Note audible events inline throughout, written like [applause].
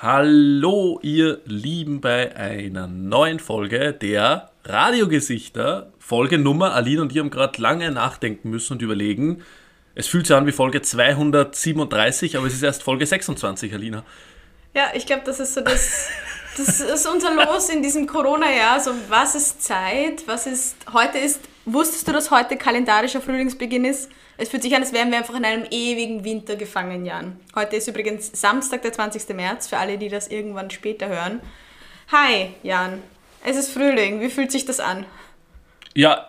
Hallo, ihr Lieben, bei einer neuen Folge der Radiogesichter. Folge Nummer. Aline und ich haben gerade lange nachdenken müssen und überlegen. Es fühlt sich an wie Folge 237, aber es ist erst Folge 26, Alina. Ja, ich glaube, das ist so das. [laughs] Das ist unser Los in diesem Corona-Jahr. So, was ist Zeit? Was ist. Heute ist. Wusstest du, dass heute kalendarischer Frühlingsbeginn ist? Es fühlt sich an, als wären wir einfach in einem ewigen Winter gefangen, Jan. Heute ist übrigens Samstag, der 20. März, für alle, die das irgendwann später hören. Hi, Jan. Es ist Frühling. Wie fühlt sich das an? Ja,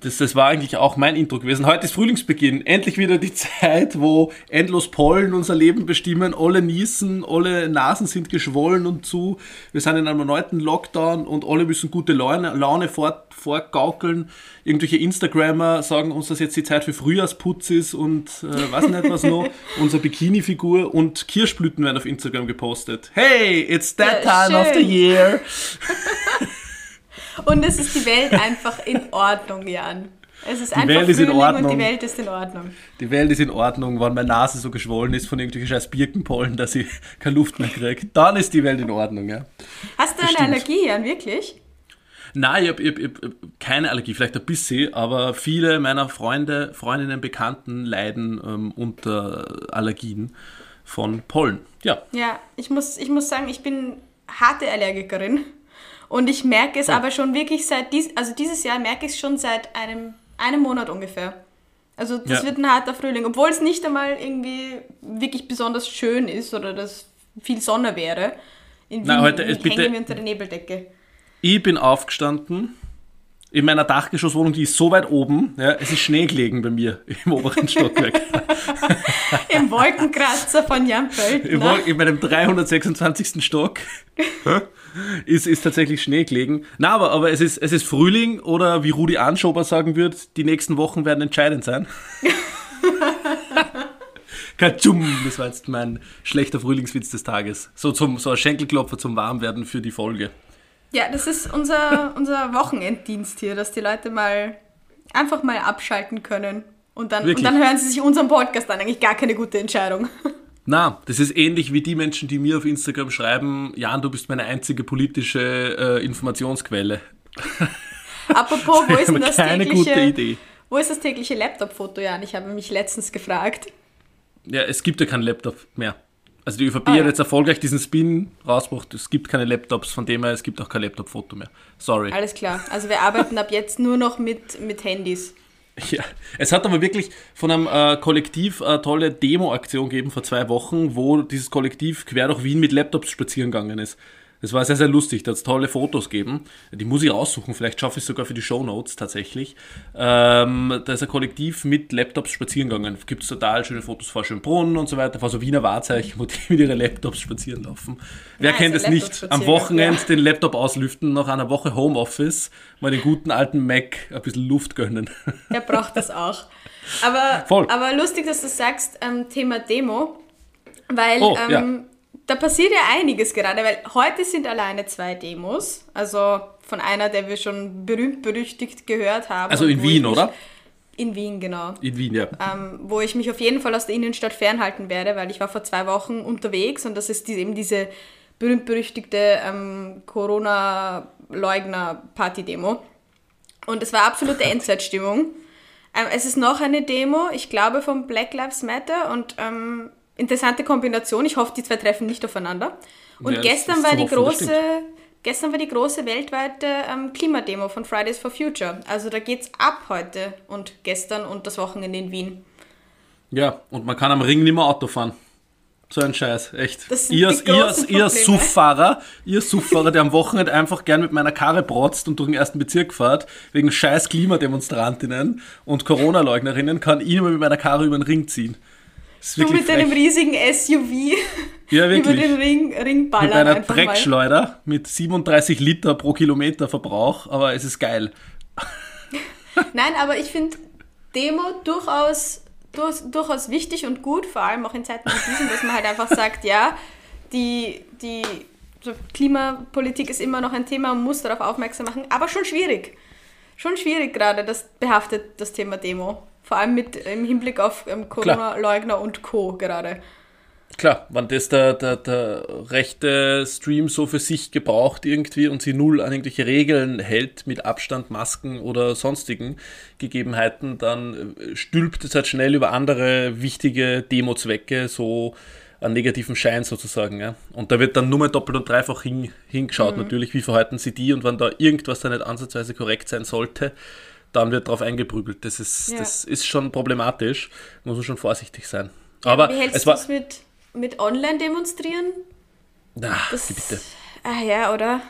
das, das war eigentlich auch mein Intro gewesen. Heute ist Frühlingsbeginn. Endlich wieder die [laughs] Zeit, wo endlos Pollen unser Leben bestimmen. Alle niesen, alle Nasen sind geschwollen und zu. Wir sind in einem erneuten Lockdown und alle müssen gute Laune, Laune fort, vorgaukeln. Irgendwelche Instagrammer sagen uns, dass jetzt die Zeit für Frühjahrsputz ist und äh, weiß nicht was noch. [laughs] Unsere Bikini-Figur und Kirschblüten werden auf Instagram gepostet. Hey, it's that ja, time schön. of the year. [laughs] Und es ist die Welt einfach in Ordnung, Jan. Es ist die einfach Welt ist in Ordnung. und die Welt ist in Ordnung. Die Welt ist in Ordnung, wenn meine Nase so geschwollen ist von irgendwelchen scheiß Birkenpollen, dass ich keine Luft mehr kriege. Dann ist die Welt in Ordnung, ja. Hast du das eine. Allergie, Jan, wirklich? Nein, ich habe hab, hab keine Allergie, vielleicht ein bisschen, aber viele meiner Freunde, Freundinnen, Bekannten leiden ähm, unter Allergien von Pollen. Ja. Ja, ich muss, ich muss sagen, ich bin harte Allergikerin. Und ich merke es ja. aber schon wirklich seit dies, also dieses Jahr merke ich es schon seit einem, einem Monat ungefähr. Also das ja. wird ein harter Frühling, obwohl es nicht einmal irgendwie wirklich besonders schön ist oder dass viel Sonne wäre. In Wien Nein, heute, hängen bitte, wir unter der Nebeldecke. Ich bin aufgestanden in meiner Dachgeschosswohnung, die ist so weit oben, ja, es ist Schnee gelegen bei mir im oberen Stockwerk. [laughs] Im Wolkenkratzer von Jan Pöltner. In meinem 326. Stock [laughs] ist, ist tatsächlich Schnee gelegen. Na, aber, aber es, ist, es ist Frühling oder wie Rudi Anschober sagen wird, die nächsten Wochen werden entscheidend sein. [laughs] Katschum, das war jetzt mein schlechter Frühlingswitz des Tages. So, zum, so ein Schenkelklopfer zum Warmwerden für die Folge. Ja, das ist unser, unser Wochenenddienst hier, dass die Leute mal einfach mal abschalten können. Und dann, und dann hören sie sich unseren Podcast an. Eigentlich gar keine gute Entscheidung. Na, das ist ähnlich wie die Menschen, die mir auf Instagram schreiben, Jan, du bist meine einzige politische äh, Informationsquelle. [laughs] Apropos, wo ist denn das keine tägliche, gute Idee. Wo ist das tägliche Laptop-Foto, Jan? Ich habe mich letztens gefragt. Ja, es gibt ja keinen Laptop mehr. Also die ÖVP ah, hat jetzt erfolgreich diesen Spin rausgebracht. Es gibt keine Laptops, von dem her, es gibt auch kein Laptop-Foto mehr. Sorry. Alles klar. Also wir arbeiten ab jetzt nur noch mit, mit Handys. [laughs] Ja, es hat aber wirklich von einem äh, Kollektiv eine tolle Demo-Aktion gegeben vor zwei Wochen, wo dieses Kollektiv quer durch Wien mit Laptops spazieren gegangen ist. Das war sehr, sehr lustig. Da hat es tolle Fotos gegeben. Die muss ich raussuchen. Vielleicht schaffe ich es sogar für die Show Notes tatsächlich. Ähm, da ist ein Kollektiv mit Laptops spazieren gegangen. Gibt es total schöne Fotos vor Schönbrunn und so weiter, vor so Wiener Wahrzeichen, wo die [laughs] mit ihren Laptops spazieren laufen. Wer ja, kennt es nicht? Am Wochenende ja. den Laptop auslüften, nach einer Woche Homeoffice, mal den guten alten Mac ein bisschen Luft gönnen. [laughs] Der braucht das auch. Aber, Voll. aber lustig, dass du sagst, ähm, Thema Demo, weil oh, ähm, ja da passiert ja einiges gerade, weil heute sind alleine zwei Demos. Also von einer, der wir schon berühmt berüchtigt gehört haben. Also in Wien, oder? In Wien, genau. In Wien, ja. Ähm, wo ich mich auf jeden Fall aus der Innenstadt fernhalten werde, weil ich war vor zwei Wochen unterwegs und das ist die, eben diese berühmt-berüchtigte ähm, Corona-Leugner-Party-Demo. Und es war absolute [laughs] Endzeitstimmung. Ähm, es ist noch eine Demo, ich glaube, vom Black Lives Matter und ähm, interessante Kombination. Ich hoffe, die zwei treffen nicht aufeinander. Und ja, gestern war die große, gestern war die große weltweite ähm, Klimademo von Fridays for Future. Also da geht's ab heute und gestern und das Wochenende in Wien. Ja, und man kann am Ring nicht mehr Auto fahren. So ein Scheiß, echt. Ihr, ihr, ihr Suffahrer, ihr Suffahrer, der am Wochenende einfach gern mit meiner Karre brotzt und durch den ersten Bezirk fährt, wegen scheiß Klimademonstrantinnen und Corona-Leugnerinnen, kann ich immer mit meiner Karre über den Ring ziehen. Du mit deinem riesigen SUV ja, [laughs] über den Ring, Ring ballern. Mit einer Dreckschleuder mal. mit 37 Liter pro Kilometer Verbrauch, aber es ist geil. [laughs] Nein, aber ich finde Demo durchaus, durch, durchaus wichtig und gut, vor allem auch in Zeiten wie diesen, dass man halt einfach [laughs] sagt, ja, die, die Klimapolitik ist immer noch ein Thema, man muss darauf aufmerksam machen, aber schon schwierig. Schon schwierig gerade, das behaftet das Thema Demo. Vor allem mit im Hinblick auf ähm, Corona-Leugner und Co. gerade. Klar, wenn das der, der, der rechte Stream so für sich gebraucht irgendwie und sie null an irgendwelche Regeln hält mit Abstand, Masken oder sonstigen Gegebenheiten, dann äh, stülpt es halt schnell über andere wichtige Demo-Zwecke so einen negativen Schein sozusagen. Ja? Und da wird dann nur mal doppelt und dreifach hin, hingeschaut, mhm. natürlich, wie verhalten sie die und wenn da irgendwas da nicht ansatzweise korrekt sein sollte, dann wird darauf eingeprügelt. Das ist, ja. das ist schon problematisch, muss man schon vorsichtig sein. Aber wie hältst du es mit mit Online-Demonstrieren? Na, das, bitte. Ah ja, oder?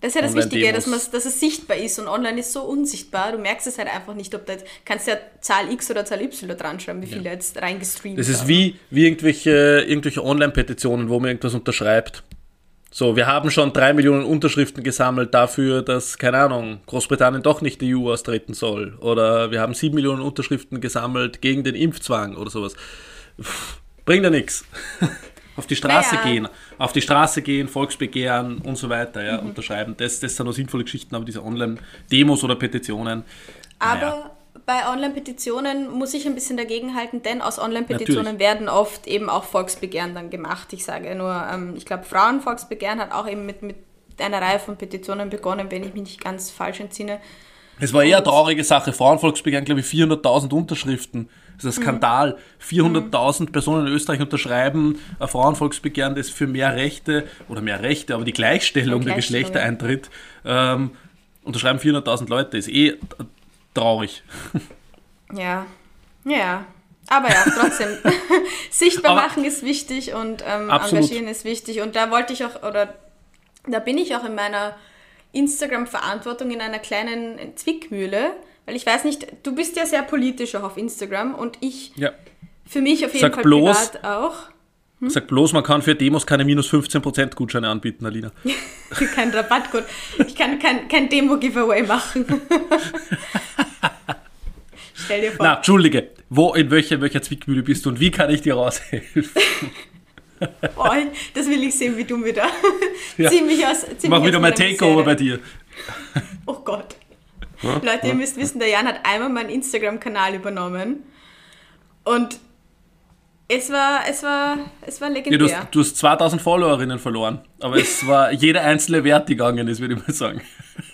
Das ist ja das Wichtige, dass, dass es sichtbar ist und online ist so unsichtbar. Du merkst es halt einfach nicht, ob du jetzt, kannst ja Zahl X oder Zahl Y dran schreiben, wie viele ja. jetzt reingestreamt Das ist wie, wie irgendwelche, irgendwelche Online-Petitionen, wo man irgendwas unterschreibt. So, wir haben schon drei Millionen Unterschriften gesammelt dafür, dass, keine Ahnung, Großbritannien doch nicht die EU austreten soll. Oder wir haben sieben Millionen Unterschriften gesammelt gegen den Impfzwang oder sowas. Pff Bringt ja nichts. [laughs] auf die Straße naja. gehen, auf die Straße gehen, Volksbegehren und so weiter, ja, mhm. unterschreiben. Das, das sind noch sinnvolle Geschichten, aber diese Online-Demos oder Petitionen. Aber naja. Bei Online-Petitionen muss ich ein bisschen dagegen halten, denn aus Online-Petitionen werden oft eben auch Volksbegehren dann gemacht. Ich sage nur, ähm, ich glaube, Frauenvolksbegehren hat auch eben mit, mit einer Reihe von Petitionen begonnen, wenn ich mich nicht ganz falsch entsinne. Es war eher eine traurige Sache. Frauenvolksbegehren, glaube ich, 400.000 Unterschriften. Das ist ein Skandal. 400.000 Personen in Österreich unterschreiben ein Frauenvolksbegehren, das für mehr Rechte oder mehr Rechte, aber die Gleichstellung, der Geschlechter eintritt. Ähm, unterschreiben 400.000 Leute. Ist eh traurig. Ja, ja. Aber ja, trotzdem. [laughs] Sichtbar aber machen ist wichtig und ähm, engagieren ist wichtig. Und da wollte ich auch, oder da bin ich auch in meiner Instagram-Verantwortung in einer kleinen Zwickmühle, weil ich weiß nicht, du bist ja sehr politisch auch auf Instagram und ich ja. für mich auf jeden Sag Fall bloß, privat auch. Hm? Sag bloß, man kann für Demos keine minus 15% Gutscheine anbieten, Alina. [laughs] kein Rabattcode. Ich kann kein, kein Demo-Giveaway machen. [laughs] Stell dir vor. Na, Entschuldige, wo, in welcher, welcher Zwickmühle bist du und wie kann ich dir raushelfen? [laughs] oh, das will ich sehen, wie du mir da ja. ziemlich aus. Ziemlich Mach wieder mal Takeover bei dir. Oh Gott. Leute, ihr müsst wissen, der Jan hat einmal meinen Instagram-Kanal übernommen und es war, es war, es war legendär. Ja, du, hast, du hast 2000 Followerinnen verloren, aber es war [laughs] jeder einzelne Wert gegangen ist, würde ich mal sagen.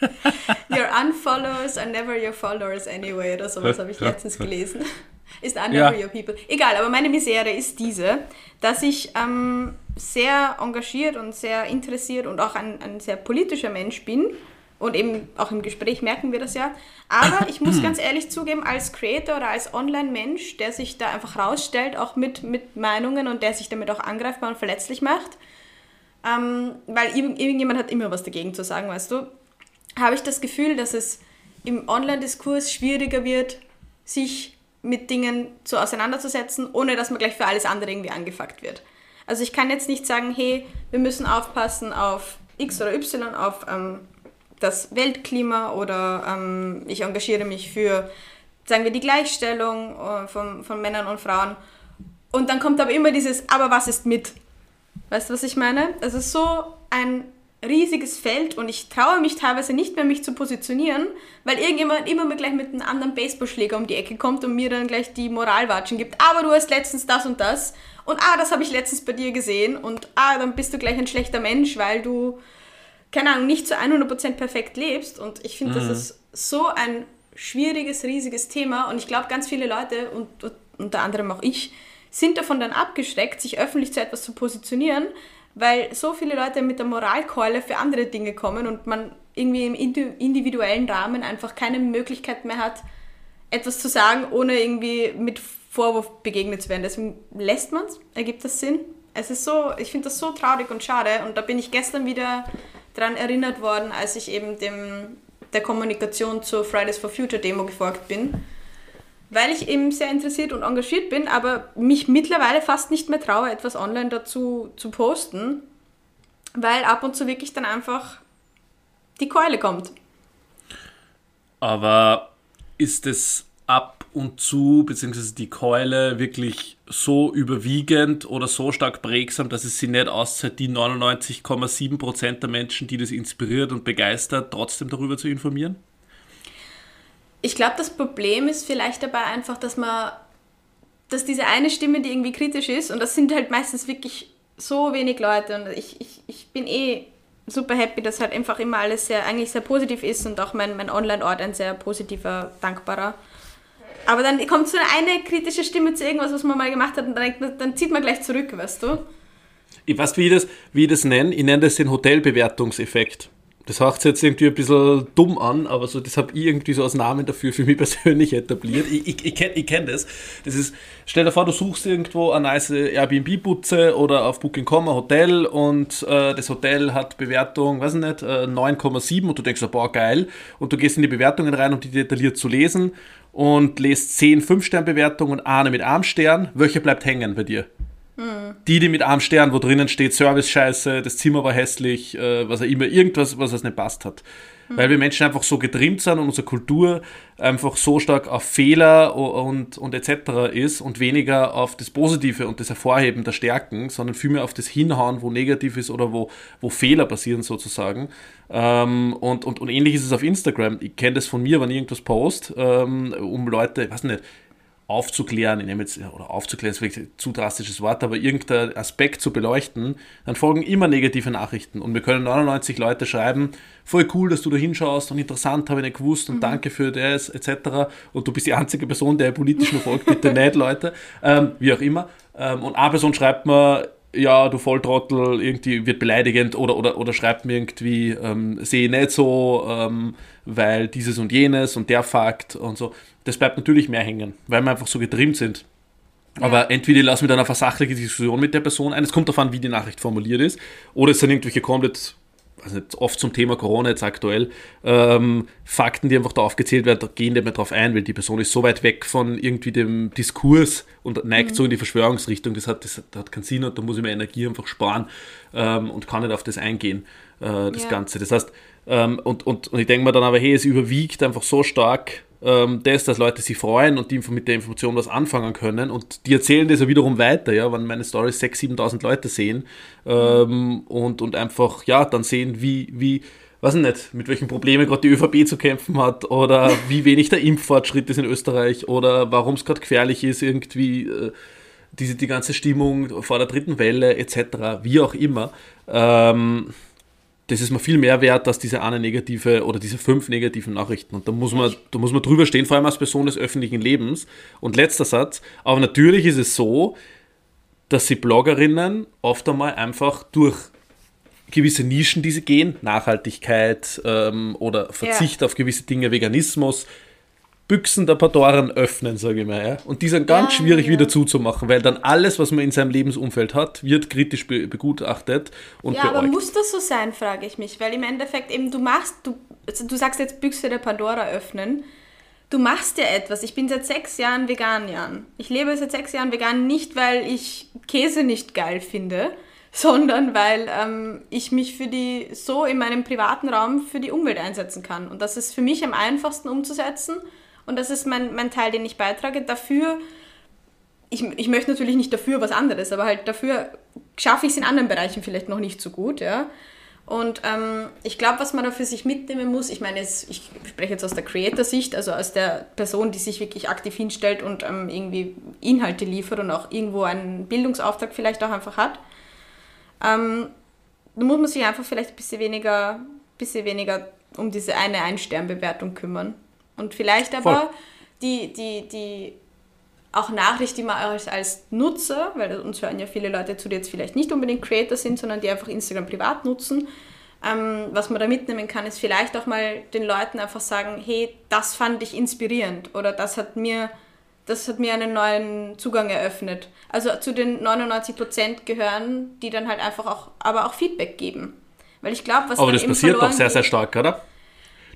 [laughs] Your unfollowers are never your followers anyway, oder sowas habe ich letztens gelesen. [laughs] Ist are never ja. your people. Egal, aber meine Misere ist diese, dass ich ähm, sehr engagiert und sehr interessiert und auch ein, ein sehr politischer Mensch bin und eben auch im Gespräch merken wir das ja. Aber ich muss [clears throat] ganz ehrlich zugeben, als Creator oder als Online-Mensch, der sich da einfach rausstellt, auch mit, mit Meinungen und der sich damit auch angreifbar und verletzlich macht, ähm, weil irgendjemand hat immer was dagegen zu sagen, weißt du, habe ich das Gefühl, dass es im Online-Diskurs schwieriger wird, sich mit Dingen zu auseinanderzusetzen, ohne dass man gleich für alles andere irgendwie angefuckt wird. Also ich kann jetzt nicht sagen, hey, wir müssen aufpassen auf X oder Y, auf ähm, das Weltklima oder ähm, ich engagiere mich für, sagen wir, die Gleichstellung äh, von, von Männern und Frauen. Und dann kommt aber immer dieses, aber was ist mit? Weißt du, was ich meine? Es ist so ein riesiges Feld und ich traue mich teilweise nicht mehr, mich zu positionieren, weil irgendjemand immer gleich mit einem anderen Baseballschläger um die Ecke kommt und mir dann gleich die Moralwatschen gibt. Aber du hast letztens das und das und ah, das habe ich letztens bei dir gesehen und ah, dann bist du gleich ein schlechter Mensch, weil du keine Ahnung, nicht zu 100% perfekt lebst. Und ich finde, mhm. das ist so ein schwieriges, riesiges Thema. Und ich glaube, ganz viele Leute, und, und unter anderem auch ich, sind davon dann abgeschreckt, sich öffentlich zu etwas zu positionieren, weil so viele Leute mit der Moralkeule für andere Dinge kommen und man irgendwie im individuellen Rahmen einfach keine Möglichkeit mehr hat, etwas zu sagen, ohne irgendwie mit Vorwurf begegnet zu werden. Deswegen lässt man es. Ergibt das Sinn? Es ist so, ich finde das so traurig und schade. Und da bin ich gestern wieder daran erinnert worden, als ich eben dem, der Kommunikation zur Fridays for Future Demo gefolgt bin, weil ich eben sehr interessiert und engagiert bin, aber mich mittlerweile fast nicht mehr traue, etwas online dazu zu posten, weil ab und zu wirklich dann einfach die Keule kommt. Aber ist es ab und zu, beziehungsweise die Keule wirklich so überwiegend oder so stark prägsam, dass es sie nicht auszahlt, die 99,7% der Menschen, die das inspiriert und begeistert, trotzdem darüber zu informieren? Ich glaube, das Problem ist vielleicht dabei einfach, dass man dass diese eine Stimme, die irgendwie kritisch ist, und das sind halt meistens wirklich so wenig Leute und ich, ich, ich bin eh super happy, dass halt einfach immer alles sehr, eigentlich sehr positiv ist und auch mein, mein Online-Ort ein sehr positiver, dankbarer. Aber dann kommt so eine kritische Stimme zu irgendwas, was man mal gemacht hat und dann, dann zieht man gleich zurück, weißt du? Ich weiß, wie ich das, wie ich das nenne. Ich nenne das den Hotelbewertungseffekt. Das hört sich jetzt irgendwie ein bisschen dumm an, aber so, das habe ich irgendwie so als Namen dafür für mich [laughs] persönlich etabliert. Ich, ich, ich kenne ich kenn das. Das ist, stell dir vor, du suchst irgendwo eine nice Airbnb-Butze oder auf Booking.com ein Hotel und äh, das Hotel hat Bewertung, weiß ich nicht, äh, 9,7 und du denkst, boah, geil. Und du gehst in die Bewertungen rein, um die detailliert zu lesen und lest 10 5-Stern-Bewertungen und eine mit einem Stern. Welche bleibt hängen bei dir? Die, die mit einem Stern, wo drinnen steht, Service scheiße, das Zimmer war hässlich, äh, was auch immer, irgendwas, was es nicht passt hat. Weil wir Menschen einfach so getrimmt sind und unsere Kultur einfach so stark auf Fehler und, und etc. ist und weniger auf das Positive und das Hervorheben der Stärken, sondern vielmehr auf das Hinhauen, wo negativ ist oder wo, wo Fehler passieren sozusagen. Ähm, und, und, und ähnlich ist es auf Instagram. Ich kenne das von mir, wenn ich irgendwas post, ähm, um Leute, ich weiß nicht, aufzuklären, ich nehme jetzt, oder aufzuklären ist wirklich ein zu drastisches Wort, aber irgendein Aspekt zu beleuchten, dann folgen immer negative Nachrichten. Und wir können 99 Leute schreiben, voll cool, dass du da hinschaust und interessant, habe ich nicht gewusst und mhm. danke für das, etc. Und du bist die einzige Person, der politisch nur folgt, bitte nicht, Leute. Ähm, wie auch immer. Ähm, und eine Person schreibt mir, ja, du Volltrottel, irgendwie wird beleidigend oder, oder, oder schreibt mir irgendwie, ähm, sehe nicht so, ähm, weil dieses und jenes und der Fakt und so das bleibt natürlich mehr hängen, weil wir einfach so getrimmt sind. Aber entweder lassen wir dann eine versachliche Diskussion mit der Person ein, es kommt darauf an, wie die Nachricht formuliert ist, oder es sind irgendwelche komplett, also oft zum Thema Corona jetzt aktuell, ähm, Fakten, die einfach da aufgezählt werden, da gehen nicht mehr drauf ein, weil die Person ist so weit weg von irgendwie dem Diskurs und neigt mhm. so in die Verschwörungsrichtung, das hat, das, das, hat keinen Sinn und da muss ich mir Energie einfach sparen ähm, und kann nicht auf das eingehen, äh, das ja. Ganze. Das heißt, ähm, und, und, und ich denke mir dann aber, hey, es überwiegt einfach so stark ähm, das, dass Leute sich freuen und die mit der Information was anfangen können und die erzählen das ja wiederum weiter, ja, wenn meine Stories 6.000, 7.000 Leute sehen ähm, und, und einfach, ja, dann sehen, wie, wie, weiß ich nicht, mit welchen Problemen gerade die ÖVP zu kämpfen hat oder [laughs] wie wenig der Impffortschritt ist in Österreich oder warum es gerade gefährlich ist, irgendwie äh, diese, die ganze Stimmung vor der dritten Welle etc., wie auch immer. Ähm, das ist mir viel mehr wert als diese eine negative oder diese fünf negativen Nachrichten. Und da muss man, da muss man drüber stehen, vor allem als Person des öffentlichen Lebens. Und letzter Satz, aber natürlich ist es so, dass sie Bloggerinnen oft einmal einfach durch gewisse Nischen, die sie gehen, Nachhaltigkeit ähm, oder Verzicht ja. auf gewisse Dinge, Veganismus, Büchsen der Pandoren öffnen, sage ich mal. Ja? Und die sind ganz ja, schwierig ja. wieder zuzumachen, weil dann alles, was man in seinem Lebensumfeld hat, wird kritisch be begutachtet und Ja, beäugt. aber muss das so sein, frage ich mich. Weil im Endeffekt eben, du machst, du, also du sagst jetzt Büchse der Pandora öffnen. Du machst ja etwas. Ich bin seit sechs Jahren vegan, Jan. Ich lebe seit sechs Jahren vegan, nicht weil ich Käse nicht geil finde, [laughs] sondern weil ähm, ich mich für die so in meinem privaten Raum für die Umwelt einsetzen kann. Und das ist für mich am einfachsten umzusetzen und das ist mein, mein Teil, den ich beitrage. Dafür, ich, ich möchte natürlich nicht dafür was anderes, aber halt dafür schaffe ich es in anderen Bereichen vielleicht noch nicht so gut, ja. Und ähm, ich glaube, was man da für sich mitnehmen muss, ich meine, jetzt, ich spreche jetzt aus der Creator-Sicht, also aus der Person, die sich wirklich aktiv hinstellt und ähm, irgendwie Inhalte liefert und auch irgendwo einen Bildungsauftrag vielleicht auch einfach hat. Ähm, da muss man sich einfach vielleicht ein bisschen weniger, bisschen weniger um diese eine Ein-Stern-Bewertung kümmern. Und vielleicht aber die, die, die auch Nachricht, die man als, als Nutzer, weil uns hören ja viele Leute zu, die jetzt vielleicht nicht unbedingt Creator sind, sondern die einfach Instagram privat nutzen, ähm, was man da mitnehmen kann, ist vielleicht auch mal den Leuten einfach sagen, hey, das fand ich inspirierend oder das hat mir, das hat mir einen neuen Zugang eröffnet. Also zu den 99% gehören, die dann halt einfach auch, aber auch Feedback geben. Weil ich glaube, was Aber das passiert doch sehr, sehr stark, oder?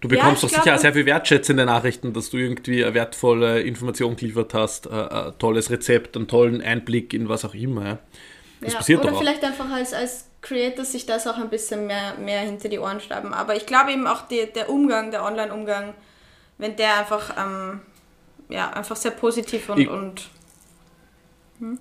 Du bekommst ja, doch sicher sehr viel wertschätzende Nachrichten, dass du irgendwie eine wertvolle Information geliefert hast, ein, äh, ein tolles Rezept, einen tollen Einblick in was auch immer. Ja. Das ja, passiert oder doch vielleicht einfach als, als Creator sich das auch ein bisschen mehr, mehr hinter die Ohren schreiben. Aber ich glaube eben auch die, der Umgang, der Online-Umgang, wenn der einfach, ähm, ja, einfach sehr positiv und, ich, und hm?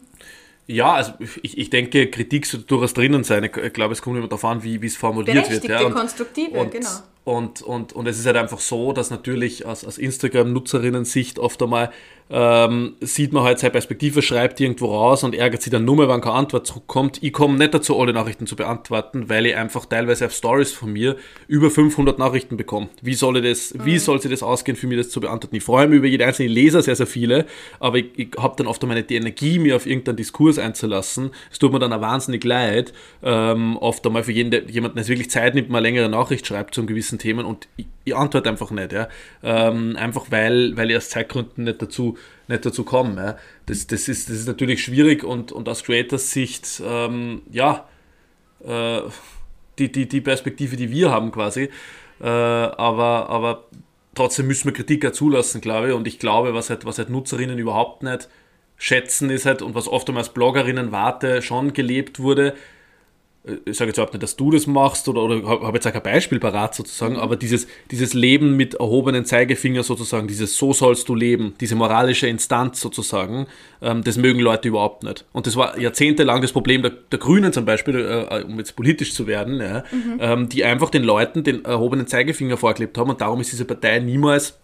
Ja, also ich, ich denke, Kritik sollte durchaus drinnen sein. Ich glaube, es kommt immer darauf an, wie es formuliert wird. Ja. konstruktive, und, genau. Und, und, und es ist halt einfach so, dass natürlich aus, aus Instagram-Nutzerinnen-Sicht oft einmal ähm, sieht man halt seine Perspektive, schreibt irgendwo raus und ärgert sich dann nur mehr, wenn keine Antwort zurückkommt. Ich komme nicht dazu, alle Nachrichten zu beantworten, weil ich einfach teilweise auf Stories von mir über 500 Nachrichten bekomme. Wie soll ich das, mhm. wie soll sich das ausgehen, für mich das zu beantworten? Ich freue mich über jede einzelne Leser, sehr, sehr viele, aber ich, ich habe dann oft einmal nicht die Energie, mir auf irgendeinen Diskurs einzulassen. Es tut mir dann auch wahnsinnig leid, ähm, oft einmal für jeden, der, jemanden, der wirklich Zeit nimmt, mal längere Nachricht schreibt zu einem gewissen Themen und ich, ich antworte einfach nicht, ja. Ähm, einfach weil, weil ich aus Zeitgründen nicht dazu, nicht dazu komme. Ja. Das, das, ist, das ist natürlich schwierig und, und aus Creators Sicht, ähm, ja, äh, die, die, die Perspektive, die wir haben quasi. Äh, aber, aber trotzdem müssen wir Kritik auch zulassen, glaube ich. Und ich glaube, was halt, was halt Nutzerinnen überhaupt nicht schätzen, ist halt, und was oft einmal als Bloggerinnen warte schon gelebt wurde, ich sage jetzt überhaupt nicht, dass du das machst oder, oder habe jetzt auch kein Beispiel parat sozusagen, aber dieses, dieses Leben mit erhobenen Zeigefinger sozusagen, dieses so sollst du leben, diese moralische Instanz sozusagen, ähm, das mögen Leute überhaupt nicht. Und das war jahrzehntelang das Problem der, der Grünen zum Beispiel, äh, um jetzt politisch zu werden, ja, mhm. ähm, die einfach den Leuten den erhobenen Zeigefinger vorgelebt haben und darum ist diese Partei niemals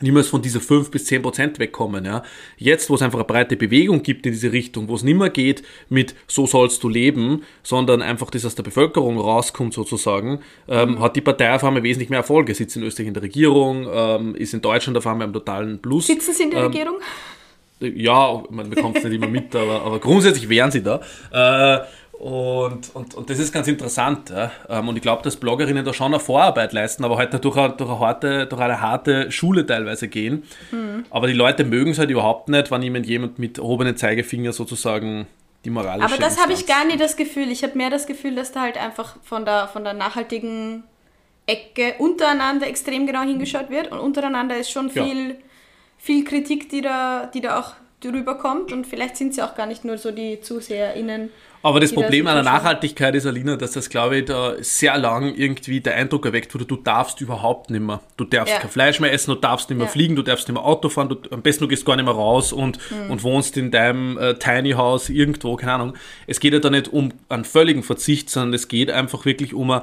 niemals von dieser 5 bis 10 Prozent wegkommen. Ja. Jetzt, wo es einfach eine breite Bewegung gibt in diese Richtung, wo es nicht mehr geht mit so sollst du leben, sondern einfach das aus der Bevölkerung rauskommt sozusagen, ähm, mhm. hat die Partei auf einmal wesentlich mehr Erfolge. Sitzt in Österreich in der Regierung, ähm, ist in Deutschland auf einmal im totalen Plus. Sitzen Sie in der ähm, Regierung? Ja, man bekommt es nicht immer mit, aber, aber grundsätzlich wären sie da. Äh, und, und, und das ist ganz interessant. Ja. Ähm, und ich glaube, dass Bloggerinnen da schon eine Vorarbeit leisten, aber halt durch eine, durch eine, harte, durch eine harte Schule teilweise gehen. Mhm. Aber die Leute mögen es halt überhaupt nicht, wenn jemand, jemand mit erhobenen Zeigefinger sozusagen die moralische Aber das habe ich gar nicht das Gefühl. Ich habe mehr das Gefühl, dass da halt einfach von der, von der nachhaltigen Ecke untereinander extrem genau hingeschaut wird und untereinander ist schon viel, ja. viel Kritik, die da, die da auch drüber kommt und vielleicht sind sie auch gar nicht nur so die ZuseherInnen. Aber das Problem an der Nachhaltigkeit ist, Alina, dass das, glaube ich, da sehr lang irgendwie der Eindruck erweckt wurde, du darfst überhaupt nicht mehr. Du darfst ja. kein Fleisch mehr essen, du darfst nicht mehr ja. fliegen, du darfst nicht mehr Auto fahren, du, am besten du gehst gar nicht mehr raus und, mhm. und wohnst in deinem äh, Tiny House irgendwo, keine Ahnung. Es geht ja da nicht um einen völligen Verzicht, sondern es geht einfach wirklich um ein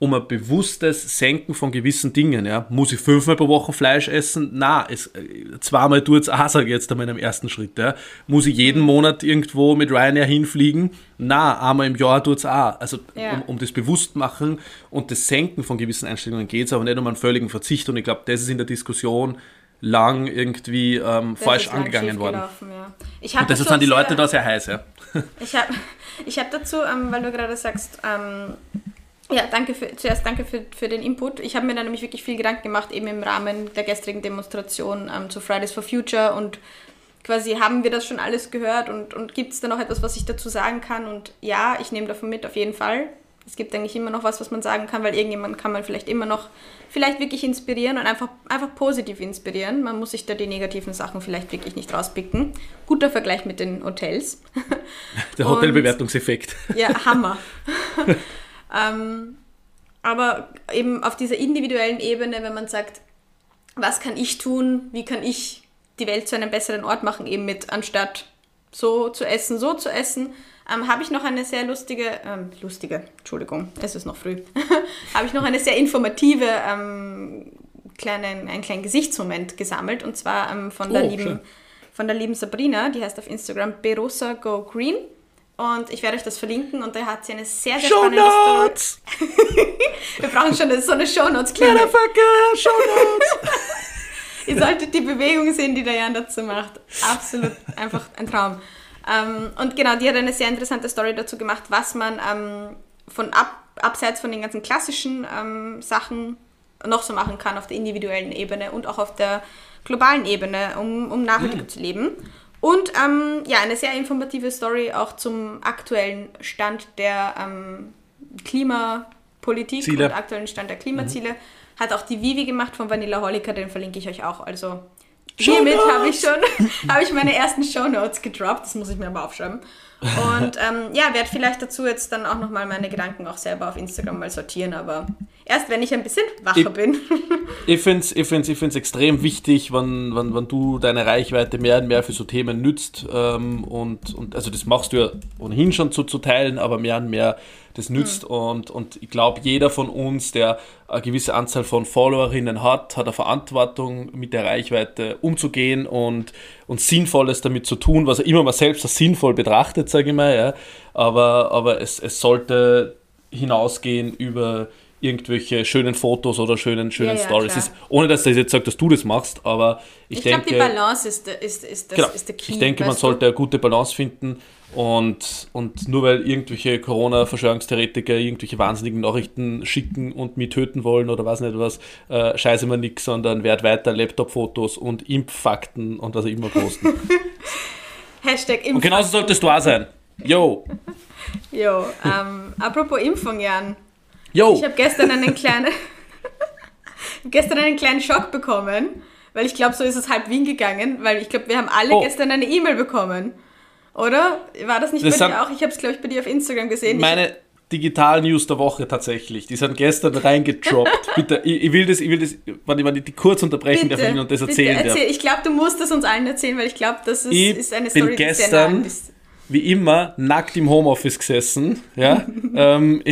um ein bewusstes Senken von gewissen Dingen. Ja. Muss ich fünfmal pro Woche Fleisch essen? Na, es, äh, zweimal tut es auch, sage ich jetzt einmal in einem ersten Schritt. Ja. Muss ich jeden Monat irgendwo mit Ryanair hinfliegen? Na, einmal im Jahr tut es auch. Also ja. um, um, das Bewusstmachen und das Senken von gewissen Einstellungen geht es, aber nicht um einen völligen Verzicht. Und ich glaube, das ist in der Diskussion lang irgendwie ähm, falsch angegangen worden. Ja. und deshalb sind die Leute da sehr heiß. Ja. Ich habe ich hab dazu, ähm, weil du gerade sagst, ähm, ja, danke für, zuerst danke für, für den Input. Ich habe mir da nämlich wirklich viel Gedanken gemacht, eben im Rahmen der gestrigen Demonstration ähm, zu Fridays for Future und quasi haben wir das schon alles gehört und, und gibt es da noch etwas, was ich dazu sagen kann? Und ja, ich nehme davon mit, auf jeden Fall. Es gibt eigentlich immer noch was, was man sagen kann, weil irgendjemand kann man vielleicht immer noch vielleicht wirklich inspirieren und einfach, einfach positiv inspirieren. Man muss sich da die negativen Sachen vielleicht wirklich nicht rauspicken. Guter Vergleich mit den Hotels. [laughs] Der Hotelbewertungseffekt. Ja, Hammer. [laughs] Ähm, aber eben auf dieser individuellen Ebene, wenn man sagt, was kann ich tun, wie kann ich die Welt zu einem besseren Ort machen, eben mit anstatt so zu essen, so zu essen, ähm, habe ich noch eine sehr lustige, ähm, lustige, Entschuldigung, es ist noch früh, [laughs] habe ich noch eine sehr informative, ähm, kleinen, einen kleinen Gesichtsmoment gesammelt und zwar ähm, von, der oh, lieben, von der lieben Sabrina, die heißt auf Instagram Berosa Go Green. Und ich werde euch das verlinken und da hat sie eine sehr, sehr Show spannende Notes. Story. [laughs] Wir brauchen schon so eine Show Notes Motherfucker, Show Notes. [laughs] Ihr solltet die Bewegung sehen, die der Jan dazu macht. Absolut einfach ein Traum. Ähm, und genau, die hat eine sehr interessante Story dazu gemacht, was man ähm, von ab, abseits von den ganzen klassischen ähm, Sachen noch so machen kann auf der individuellen Ebene und auch auf der globalen Ebene, um, um nachhaltiger mhm. zu leben. Und ähm, ja, eine sehr informative Story auch zum aktuellen Stand der ähm, Klimapolitik Ziele. und aktuellen Stand der Klimaziele. Mhm. Hat auch die Vivi gemacht von Vanilla Holika, den verlinke ich euch auch. Also hiermit habe ich schon [laughs] habe ich meine ersten Show Notes gedroppt, das muss ich mir aber aufschreiben. Und ähm, ja, werde vielleicht dazu jetzt dann auch nochmal meine Gedanken auch selber auf Instagram mal sortieren, aber erst wenn ich ein bisschen wacher Ich- bin. Ich finde es ich find's, ich find's extrem wichtig, wenn, wenn, wenn du deine Reichweite mehr und mehr für so Themen nützt. Ähm, und, und also das machst du ja ohnehin schon zu, zu teilen, aber mehr und mehr das nützt. Und, und ich glaube, jeder von uns, der eine gewisse Anzahl von Followerinnen hat, hat eine Verantwortung, mit der Reichweite umzugehen und, und Sinnvolles damit zu tun, was er immer mal selbst als sinnvoll betrachtet, sage ich mal. Ja. Aber, aber es, es sollte hinausgehen über irgendwelche schönen Fotos oder schönen, schönen Ja, ja, Stories. Ist, ohne dass das jetzt sagt, dass du das machst, aber ich, Ich, glaube, denke, die Balance ist, der- ist, ist, das, genau, ist der Key. ich denke, man weißt sollte du? eine gute Balance finden und, und nur weil irgendwelche Corona-Verschwörungstheoretiker irgendwelche wahnsinnigen Nachrichten schicken und mich töten wollen oder was nicht was, äh, scheiße mir nix, sondern werd weiter Laptop-Fotos und Impffakten und was auch immer posten. [laughs] Hashtag und Impfung. genauso solltest du auch sein. Yo, [laughs] Jo, ähm, apropos Impfung, Jan. Yo. Ich habe gestern einen kleinen, [laughs] gestern einen kleinen Schock bekommen, weil ich glaube, so ist es halb Wien gegangen, weil ich glaube, wir haben alle Oh. gestern eine E-Mail bekommen. Oder? War das nicht Das bei dir auch? Ich habe es, glaube ich, bei dir auf Instagram gesehen. meine Digital-News der Woche tatsächlich. Die sind gestern reingedroppt. [laughs] Bitte, ich, ich will das, ich will das, wenn ich die kurz unterbrechen darf bitte, und das bitte erzählen darf. erzähl. Ich glaube, du musst es uns allen erzählen, weil ich glaube, das ist, ist eine bin Story, die sehr nah gestern- ist. Wie immer nackt im Homeoffice gesessen ja, [laughs] ähm,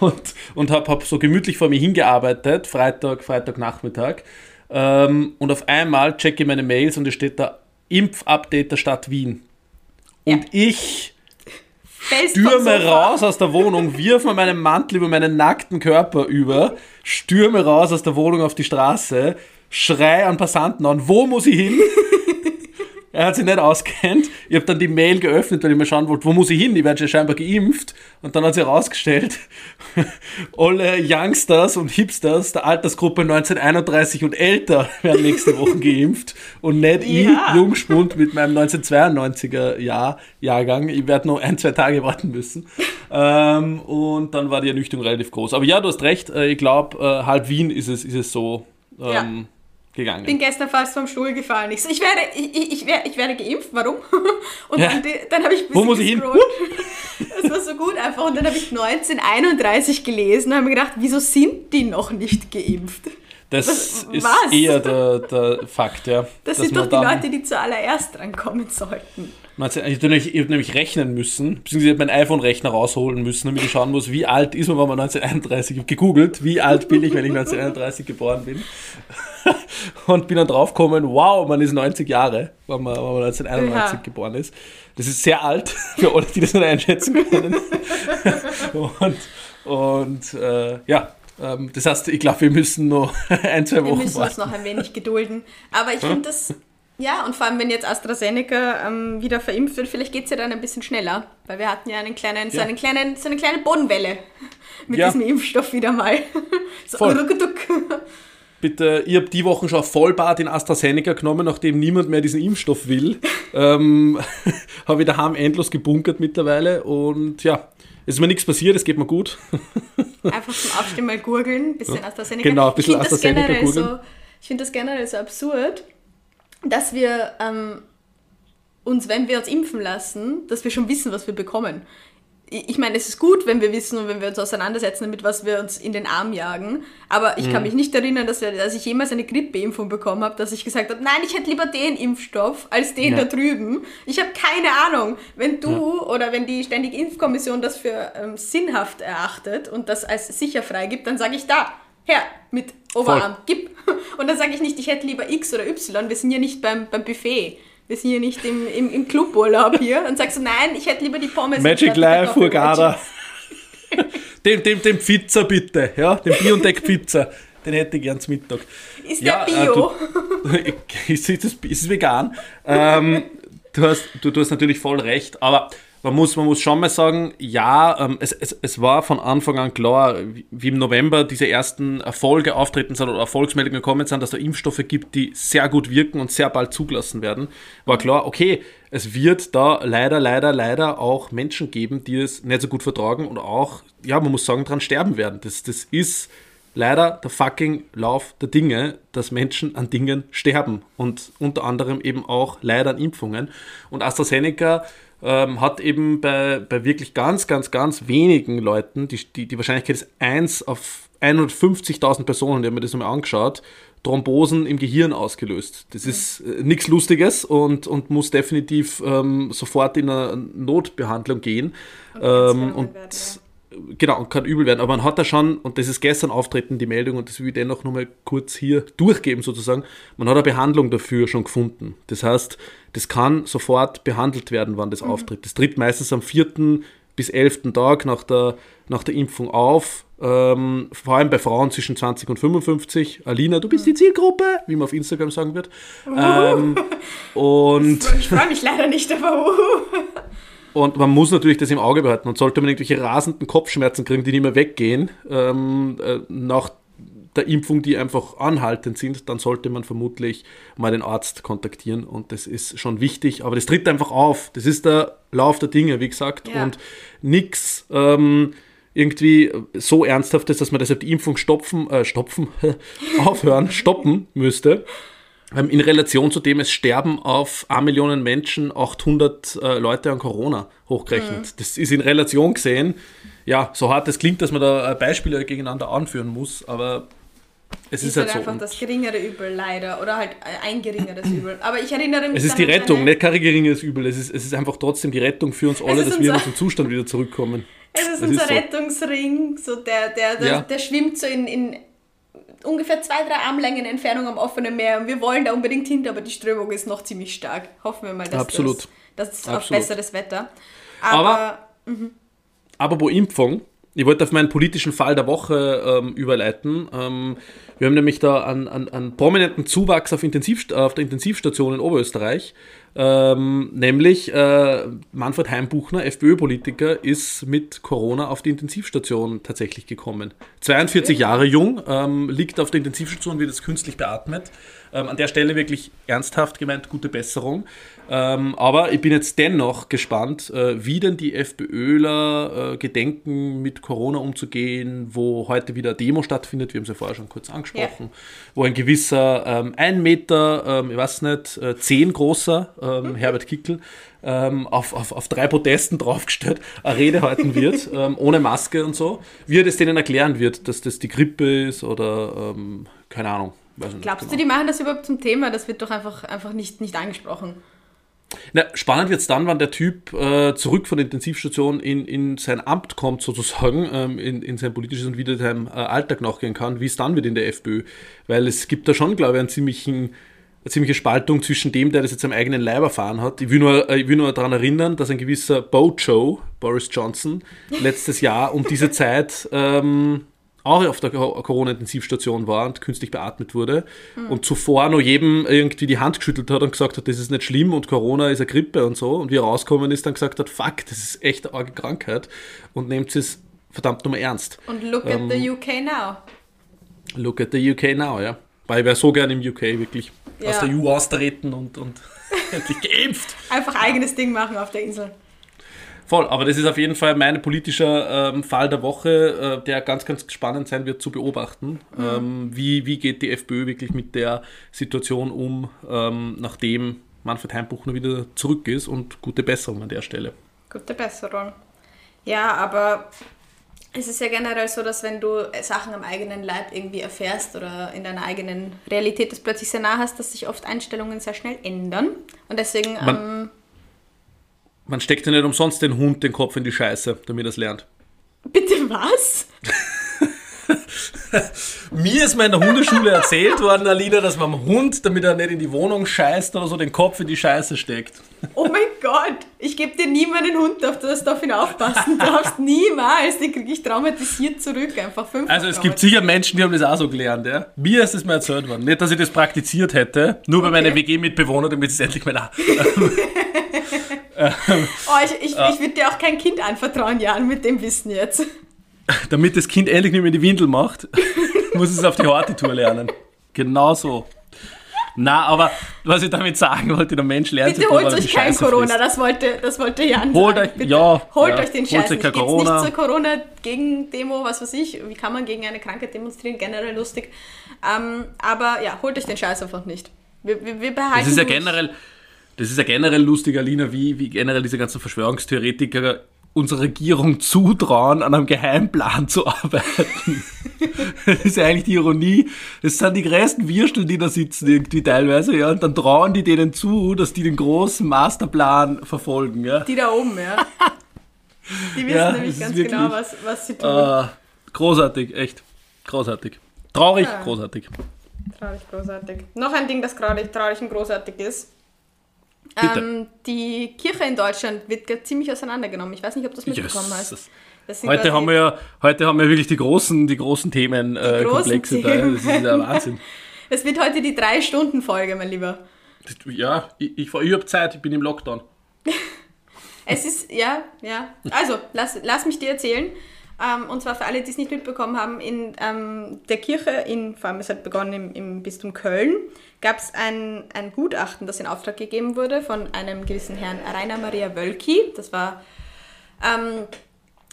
und, und habe hab so gemütlich vor mir hingearbeitet, Freitag, Freitagnachmittag. Ähm, und auf einmal checke ich meine Mails und es steht da Impfupdate der Stadt Wien. Und ich Fällst vom stürme raus aus der Wohnung, wirf mir meinen Mantel über meinen nackten Körper über, stürme raus aus der Wohnung auf die Straße, schrei an Passanten an, wo muss ich hin? [laughs] Er hat sich nicht auskennt. Ich habe dann die Mail geöffnet, weil ich mal schauen wollte, wo muss ich hin? Ich werde ja scheinbar geimpft. Und dann hat sich herausgestellt, [laughs] alle Youngsters und Hipsters der Altersgruppe 1931 und älter werden nächste Woche geimpft. Und nicht Ja. ich, Jungspund mit meinem 1992er Jahr, Jahrgang. Ich werde noch ein, zwei Tage warten müssen. Ähm, und dann war die Ernüchterung relativ groß. Aber ja, du hast recht. äh, Ich glaube, äh, halb Wien ist es, ist es so ähm, gegangen. bin gestern fast vom Stuhl gefallen. Ich, so, ich, werde, ich, ich, werde, ich werde geimpft, warum? [laughs] Und Ja. dann, dann habe ich ein Wo bisschen muss ich hin? [laughs] Das war so gut einfach. Und dann habe ich 1931 gelesen und habe mir gedacht, wieso sind die noch nicht geimpft? Das Was- ist was? eher der, der Fakt, ja. Das sind doch die Leute, die zuallererst drankommen sollten. Ich habe nämlich, ich hab nämlich rechnen müssen, beziehungsweise meinen iPhone-Rechner rausholen müssen, damit ich schauen muss, wie alt ist man, wenn man 1931, ich habe gegoogelt, wie alt bin ich, wenn ich 1931 geboren bin. [laughs] Und bin dann draufgekommen, wow, man ist 90 Jahre, wenn man, wenn man 1991 Ja. geboren ist. Das ist sehr alt [laughs] für alle, die das nicht einschätzen können. [laughs] Und, und äh, ja, ähm, das heißt, ich glaube, wir müssen noch ein, zwei Wir Wochen müssen uns warten. noch ein wenig gedulden. Aber ich finde das, ja, und vor allem, wenn jetzt AstraZeneca ähm, wieder verimpft wird, vielleicht geht es ja dann ein bisschen schneller. Weil wir hatten ja einen kleinen, so, Ja. einen kleinen, so eine kleine Bodenwelle [laughs] mit Ja. diesem Impfstoff wieder mal. [laughs] So, Voll. ruckeduck. Bitte, ich habe die Woche schon Vollbart in AstraZeneca genommen, nachdem niemand mehr diesen Impfstoff will. [laughs] ähm, habe ich daheim endlos gebunkert mittlerweile und ja, es ist mir nichts passiert, es geht mir gut. Einfach zum Aufstehen mal gurgeln, bisschen AstraZeneca. Genau, ein bisschen AstraZeneca gurgeln. so, Ich finde das generell so absurd, dass wir ähm, uns, wenn wir uns impfen lassen, dass wir schon wissen, was wir bekommen. Ich meine, es ist gut, wenn wir wissen und wenn wir uns auseinandersetzen damit, was wir uns in den Arm jagen. Aber ich Mhm. kann mich nicht erinnern, dass, wir, dass ich jemals eine Grippeimpfung bekommen habe, dass ich gesagt habe, nein, ich hätte lieber den Impfstoff als den Ja. da drüben. Ich habe keine Ahnung. Wenn du oder wenn die Ständige Impfkommission das für ähm, sinnhaft erachtet und das als sicher freigibt, dann sage ich da, her, mit Oberarm, gib. [laughs] Und dann sage ich nicht, ich hätte lieber X oder Y. Wir sind hier nicht beim, beim Buffet. Wir sind hier nicht im, im, im Cluburlaub hier. Und sagst du, nein, ich hätte lieber die Pommes. Magic Life, Hurgada. dem, dem, dem Pizza bitte, ja, den Biontech Pizza. Den hätte ich gern zum Mittag. Ist Ja, der äh, Bio? [laughs] ist, es, ist es vegan? ähm, du, hast, du, du hast natürlich voll recht, aber man muss, man muss schon mal sagen, ja, ähm, es, es, es war von Anfang an klar, wie- im November diese ersten Erfolge auftreten sind oder Erfolgsmeldungen gekommen sind, dass da Impfstoffe gibt, die sehr gut wirken und sehr bald zugelassen werden, war klar, okay, es wird da leider, leider, leider auch Menschen geben, die es nicht so gut vertragen und auch, ja, man muss sagen, dran sterben werden. Das, das ist leider der fucking Lauf der Dinge, dass Menschen an Dingen sterben und unter anderem eben auch leider an Impfungen. Und AstraZeneca ähm, hat eben bei, bei wirklich ganz, ganz, ganz wenigen Leuten, die, die, die Wahrscheinlichkeit ist 1 auf 150.000 Personen, die haben mir das nochmal angeschaut, Thrombosen im Gehirn ausgelöst. Das ist äh, nichts Lustiges und, und muss definitiv ähm, sofort in eine Notbehandlung gehen. Und, ähm, und werden, ja. Genau, und kann übel werden. Aber man hat da schon, und das ist gestern auftreten, die Meldung, und das will ich dennoch nochmal kurz hier durchgeben sozusagen, man hat eine Behandlung dafür schon gefunden. Das heißt, das kann sofort behandelt werden, wann das mhm. auftritt. Das tritt meistens am vierten bis elften Tag nach der, nach der Impfung auf ähm, vor allem bei Frauen zwischen 20 und 55. Alina, du bist die Zielgruppe, wie man auf Instagram sagen wird. Ähm, und [laughs] ich freue mich leider nicht, aber Und man muss natürlich das im Auge behalten. Und sollte man irgendwelche rasenden Kopfschmerzen kriegen, die nicht mehr weggehen, ähm, äh, nach der Impfung, die einfach anhaltend sind, dann sollte man vermutlich mal den Arzt kontaktieren. Und das ist schon wichtig. Aber das tritt einfach auf. Das ist der Lauf der Dinge, wie gesagt. Ja. Und nichts. Ähm, irgendwie so ernsthaft ist, dass man deshalb die Impfung stopfen, äh, stopfen, [laughs] aufhören, stoppen müsste. Ähm, in Relation zu dem, es sterben auf 1 Millionen Menschen 800 äh, Leute an Corona hochgerechnet. Mhm. Das ist in Relation gesehen, ja, so hart es klingt, dass man da Beispiele gegeneinander anführen muss, aber es ist, ist halt, halt einfach so. das geringere Übel, leider. Oder halt ein geringeres [clears throat] Übel. Aber ich erinnere mich. Es ist die Rettung, nicht kein geringeres Übel. Es ist, es ist einfach trotzdem die Rettung für uns alle, dass wir in unseren Zustand wieder zurückkommen. Es ist das unser ist so. Rettungsring, so der, der, der, ja. der schwimmt so in, in ungefähr zwei, drei Armlängen Entfernung am offenen Meer und wir wollen da unbedingt hin, aber die Strömung ist noch ziemlich stark. Hoffen wir mal, dass Absolut. das, das auf besseres Wetter. Aber, aber, mhm. aber wo Impfung, ich wollte auf meinen politischen Fall der Woche ähm, überleiten. Ähm, wir haben nämlich da einen, einen, einen prominenten Zuwachs auf, Intensiv, auf der Intensivstation in Oberösterreich. Ähm, nämlich äh, Manfred Heimbuchner, FPÖ-Politiker, ist mit Corona auf die Intensivstation tatsächlich gekommen. 42 Jahre jung, ähm, liegt auf der Intensivstation, wird jetzt künstlich beatmet. Ähm, an der Stelle wirklich ernsthaft gemeint, gute Besserung. Ähm, aber ich bin jetzt dennoch gespannt, äh, wie denn die FPÖler äh, gedenken, mit Corona umzugehen, wo heute wieder Demo stattfindet, wir haben es ja vorher schon kurz angesprochen, ja. wo ein gewisser ähm, ein Meter, ähm, ich weiß nicht, äh, zehn großer ähm, Herbert Kickel ähm, auf, auf, auf drei Protesten draufgestellt eine Rede halten wird, [laughs] ähm, ohne Maske und so, wie er das denen erklären wird, dass das die Grippe ist oder ähm, keine Ahnung. Glaubst genau. du, die machen das überhaupt zum Thema? Das wird doch einfach, einfach nicht, nicht angesprochen. Na, spannend wird es dann, wann der Typ äh, zurück von der Intensivstation in, in sein Amt kommt, sozusagen, ähm, in, in sein politisches und wieder seinem äh, Alltag nachgehen kann, wie es dann wird in der FPÖ. Weil es gibt da schon, glaube ich, einen ziemlichen, eine ziemliche Spaltung zwischen dem, der das jetzt am eigenen Leib erfahren hat. Ich will nur, äh, ich will nur daran erinnern, dass ein gewisser Bojo, Boris Johnson, letztes Jahr um diese [laughs] Zeit ähm, auch auf der Corona-Intensivstation war und künstlich beatmet wurde mhm. und zuvor noch jedem irgendwie die Hand geschüttelt hat und gesagt hat, das ist nicht schlimm und Corona ist eine Grippe und so und wie er rausgekommen ist, dann gesagt hat, fuck, das ist echt eine arge Krankheit und nehmt es verdammt nochmal ernst. Und look ähm, at the UK now. Look at the UK now, ja. Weil ich wäre so gern im UK wirklich ja. aus der EU austreten und, und [laughs] endlich geimpft. Einfach eigenes Ding machen auf der Insel. Voll, aber das ist auf jeden Fall mein politischer ähm, Fall der Woche, äh, der ganz, ganz spannend sein wird zu beobachten. Mhm. Ähm, wie, wie geht die FPÖ wirklich mit der Situation um, ähm, nachdem Manfred Heimbuchner wieder zurück ist und gute Besserung an der Stelle. Gute Besserung. Ja, aber es ist ja generell so, dass wenn du Sachen am eigenen Leib irgendwie erfährst oder in deiner eigenen Realität das plötzlich sehr nah hast, dass sich oft Einstellungen sehr schnell ändern. Und deswegen Man man steckt ja nicht umsonst den Hund den Kopf in die Scheiße, damit er es lernt. Bitte was? [laughs] Mir ist mal in der Hundeschule erzählt worden, Alina, dass man am Hund, damit er nicht in die Wohnung scheißt oder so, den Kopf in die Scheiße steckt. Oh mein Gott, ich gebe dir nie meinen Hund, auf das du auf ihn aufpassen darfst. [laughs] Niemals, den kriege ich traumatisiert zurück, einfach fünf. Also es gibt sicher Menschen, die haben das auch so gelernt, ja. Mir ist das mal erzählt worden. Nicht, dass ich das praktiziert hätte, nur bei okay. meinen WG-Mitbewohnern, damit es endlich mal [laughs] oh, ich, ich, ich würde dir auch kein Kind anvertrauen, Jan, mit dem Wissen jetzt. Damit das Kind endlich nicht mehr die Windel macht, [laughs] muss es auf die harte Tour lernen. Genau so. Na, aber was ich damit sagen wollte, der Mensch lernt Bitte holt euch kein Corona, das wollte, das wollte Jan holt sagen. Euch, ja, holt ja, euch den Scheiß. Nicht. Corona. nicht zur Corona-Gegen-Demo, was weiß ich. Wie kann man gegen eine Krankheit demonstrieren? Generell lustig. Ähm, aber ja, holt euch den Scheiß einfach nicht. Wir, wir, wir behalten. Es ist ja generell, Das ist ja generell lustig, Alina, wie, wie generell diese ganzen Verschwörungstheoretiker unserer Regierung zutrauen, an einem Geheimplan zu arbeiten. [laughs] das ist ja eigentlich die Ironie. Das sind die größten Würstel, die da sitzen irgendwie teilweise, ja. Und dann trauen die denen zu, dass die den großen Masterplan verfolgen, ja. Die da oben, ja. [laughs] Die wissen Ja, nämlich ganz wirklich, genau, was, was sie tun. Äh, großartig, echt. Großartig. Traurig, Ja. großartig. Traurig, großartig. Noch ein Ding, das traurig, traurig und großartig ist. Ähm, die Kirche in Deutschland wird ziemlich auseinandergenommen. Ich weiß nicht, ob du das mitbekommen hast. Das sind Heute haben wir ja, heute haben wir wirklich die großen, die großen Themen, äh, Komplexe da. Themen. Das ist ja Wahnsinn. [laughs] Es wird heute die Drei-Stunden-Folge, mein Lieber. Ja, ich, ich, ich habe Zeit, ich bin im Lockdown. [laughs] Es ist, ja, ja. Also, lass, lass mich dir erzählen. Ähm, und zwar für alle, die es nicht mitbekommen haben, in ähm, der Kirche, in, vor allem es hat begonnen im, im Bistum Köln, gab es ein, ein Gutachten, das in Auftrag gegeben wurde von einem gewissen Herrn Rainer Maria Wölki. Das war, ähm,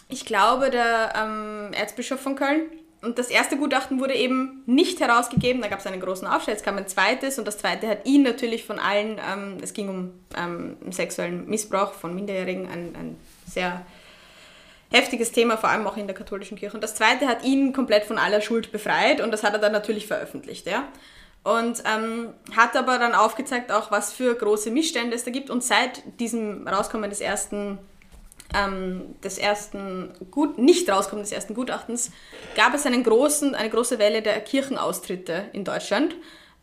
ich glaube, der ähm, Erzbischof von Köln. Und das erste Gutachten wurde eben nicht herausgegeben, da gab es einen großen Aufschrei, jetzt kam ein zweites und das zweite hat ihn natürlich von allen, ähm, es ging um ähm, sexuellen Missbrauch von Minderjährigen, ein, ein sehr heftiges Thema, vor allem auch in der katholischen Kirche. Und das zweite hat ihn komplett von aller Schuld befreit und das hat er dann natürlich veröffentlicht, ja. Und ähm, hat aber dann aufgezeigt auch, was für große Missstände es da gibt. Und seit diesem Rauskommen des ersten, ähm, des ersten Gut, nicht Rauskommen des ersten Gutachtens, gab es einen großen, eine große Welle der Kirchenaustritte in Deutschland.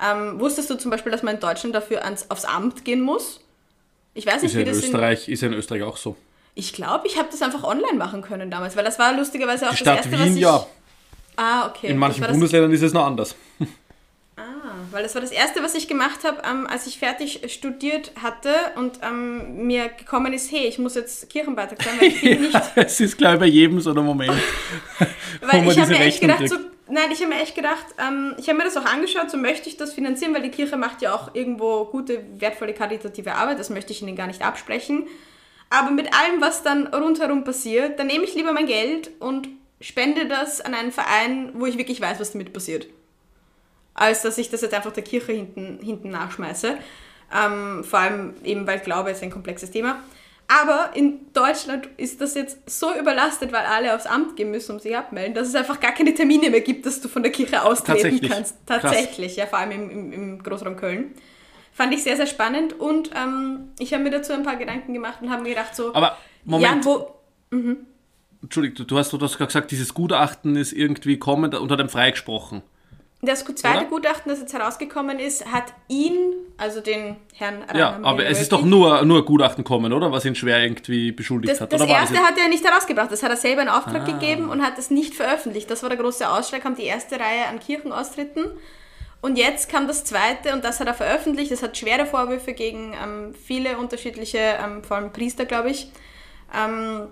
Ähm, wusstest du zum Beispiel, dass man in Deutschland dafür ans, aufs Amt gehen muss? Ich weiß nicht, Ist wie in das in, Österreich, ist ja in Österreich auch so. Ich glaube, ich habe das einfach online machen können damals, weil das war lustigerweise auch Die das Stadt erste, was Wien, ich... ja. Ah, okay. In manchen das war das, Bundesländern ist es noch anders. [laughs] Ah, weil das war das erste, was ich gemacht habe, ähm, als ich fertig studiert hatte und ähm, mir gekommen ist, hey, ich muss jetzt Kirchenbeitrag sein, weil ich bin [laughs] nicht... es ist, ich, bei jedem so der Moment. [laughs] Weil man ich habe mir echt Rechnung gedacht, so, nein, ich habe mir echt gedacht, ähm, ich habe mir das auch angeschaut, so möchte ich das finanzieren, weil die Kirche macht ja auch irgendwo gute, wertvolle, karitative Arbeit, das möchte ich ihnen gar nicht absprechen. Aber mit allem, was dann rundherum passiert, dann nehme ich lieber mein Geld und spende das an einen Verein, wo ich wirklich weiß, was damit passiert. Als dass ich das jetzt einfach der Kirche hinten, hinten nachschmeiße. Ähm, vor allem eben, weil Glaube ist ein komplexes Thema. Aber in Deutschland ist das jetzt so überlastet, weil alle aufs Amt gehen müssen, um sich abmelden, dass es einfach gar keine Termine mehr gibt, dass du von der Kirche austreten Tatsächlich. kannst. Krass. Tatsächlich, ja, vor allem im, im, im Großraum Köln. Fand ich sehr, sehr spannend und ähm, ich habe mir dazu ein paar Gedanken gemacht und habe mir gedacht, so, Aber Moment, Jan, wo, Entschuldigung, du, hast, gerade gesagt, dieses Gutachten ist irgendwie kommen unter dem freigesprochen. das zweite Oder? Gutachten, das jetzt herausgekommen ist, hat ihn, also den Herrn Ja, Rainer aber es ist doch nur, nur Gutachten kommen, oder? Was ihn schwer irgendwie beschuldigt Das, hat. das erste das hat er nicht herausgebracht, das hat er selber in Auftrag Ah. gegeben und hat es nicht veröffentlicht. Das war der große Ausschlag, kam die erste Reihe an Kirchenaustritten. Und jetzt kam das zweite und das hat er veröffentlicht. Das hat schwere Vorwürfe gegen ähm, viele unterschiedliche, ähm, vor allem Priester, glaube ich, ähm,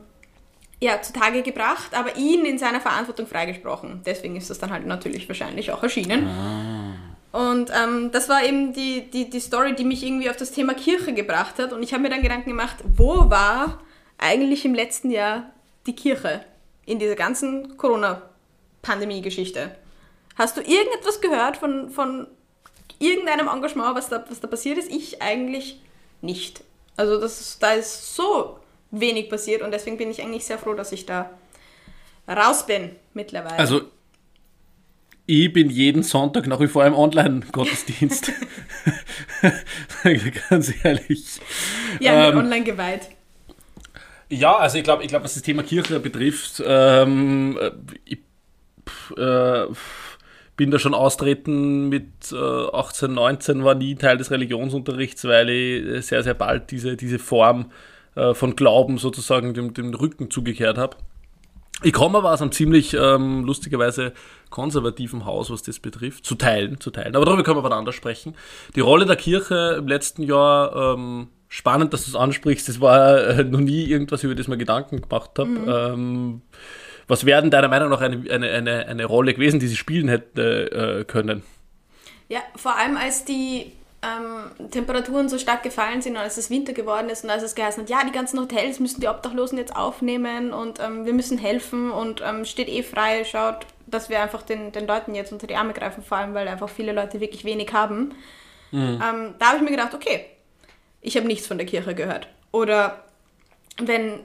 ja, zutage gebracht, aber ihn in seiner Verantwortung freigesprochen. Deswegen ist das dann halt natürlich wahrscheinlich auch erschienen. Und ähm, das war eben die, die, die Story, die mich irgendwie auf das Thema Kirche gebracht hat. Und ich habe mir dann Gedanken gemacht, wo war eigentlich im letzten Jahr die Kirche in dieser ganzen Corona-Pandemie-Geschichte? Hast du irgendetwas gehört von, von irgendeinem Engagement, was da, was da passiert ist? Ich eigentlich nicht. Also das, ist- da ist so wenig passiert und deswegen bin ich eigentlich sehr froh, dass ich da raus bin mittlerweile. Also, ich bin jeden Sonntag nach wie vor im Online-Gottesdienst. [laughs] Ganz ehrlich. ja, ähm, online geweiht. Ja, also ich glaube, ich glaub, was das Thema Kirche betrifft, ähm, äh, ich äh, bin da schon austreten mit äh, 18, 19, war nie Teil des Religionsunterrichts, weil ich äh, sehr, sehr bald diese, diese Form äh, von Glauben sozusagen dem, dem Rücken zugekehrt habe. Ich komme aber aus einem ziemlich ähm, lustigerweise konservativen Haus, was das betrifft. Zu teilen, zu teilen. Aber darüber können wir miteinander sprechen. Die Rolle der Kirche im letzten Jahr, ähm, spannend, dass du es ansprichst. Das war äh, noch nie irgendwas, über das ich mir Gedanken gemacht habe. Ähm, was wäre denn deiner Meinung nach eine, eine, eine, eine Rolle gewesen, die sie spielen hätte äh, können? Ja, vor allem als die ähm, Temperaturen so stark gefallen sind und als es Winter geworden ist und als es geheißen hat, ja, die ganzen Hotels müssen die Obdachlosen jetzt aufnehmen und ähm, wir müssen helfen und ähm, steht eh frei, schaut, dass wir einfach den, den Leuten jetzt unter die Arme greifen, vor allem weil einfach viele Leute wirklich wenig haben. Ähm, da habe ich mir gedacht, okay, ich habe nichts von der Kirche gehört. Oder wenn